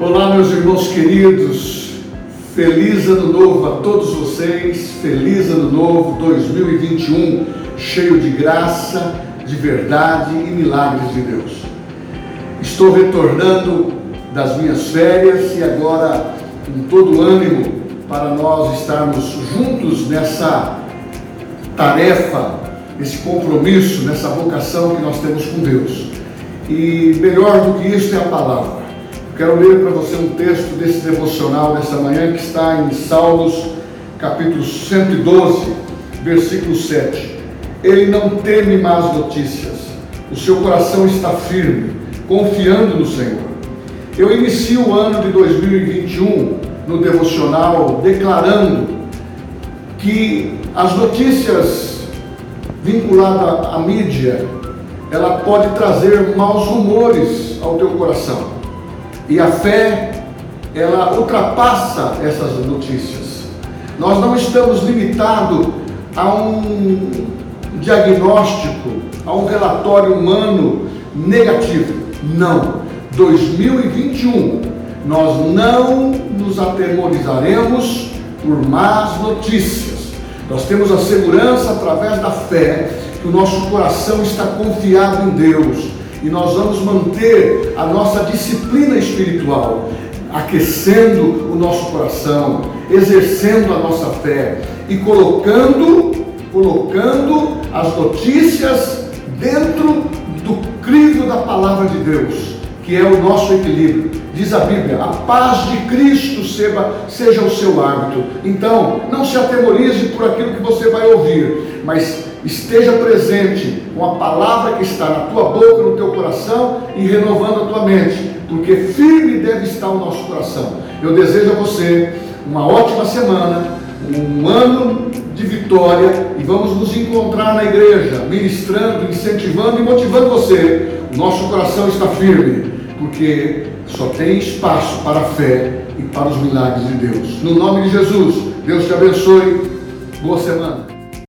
Olá, meus irmãos queridos, feliz ano novo a todos vocês, feliz ano novo 2021, cheio de graça, de verdade e milagres de Deus. Estou retornando das minhas férias e agora com todo ânimo para nós estarmos juntos nessa tarefa, nesse compromisso, nessa vocação que nós temos com Deus. E melhor do que isso é a palavra. Quero ler para você um texto desse devocional dessa manhã que está em Salmos, capítulo 112, versículo 7. Ele não teme más notícias, o seu coração está firme, confiando no Senhor. Eu inicio o ano de 2021 no devocional declarando que as notícias vinculadas à mídia, ela pode trazer maus rumores ao teu coração. E a fé, ela ultrapassa essas notícias. Nós não estamos limitados a um diagnóstico, a um relatório humano negativo. Não. 2021, nós não nos atemorizaremos por más notícias. Nós temos a segurança através da fé que o nosso coração está confiado em Deus e nós vamos manter a nossa disciplina espiritual, aquecendo o nosso coração, exercendo a nossa fé e colocando, colocando as notícias dentro do crivo da palavra de Deus, que é o nosso equilíbrio. Diz a Bíblia: a paz de Cristo seja, seja o seu hábito. Então, não se atemorize por aquilo que você vai ouvir, mas esteja presente com a palavra que está na tua boca, no teu coração e renovando a tua mente, porque firme deve estar o nosso coração. Eu desejo a você uma ótima semana, um ano de vitória e vamos nos encontrar na igreja, ministrando, incentivando e motivando você. Nosso coração está firme, porque só tem espaço para a fé e para os milagres de Deus. No nome de Jesus, Deus te abençoe. Boa semana.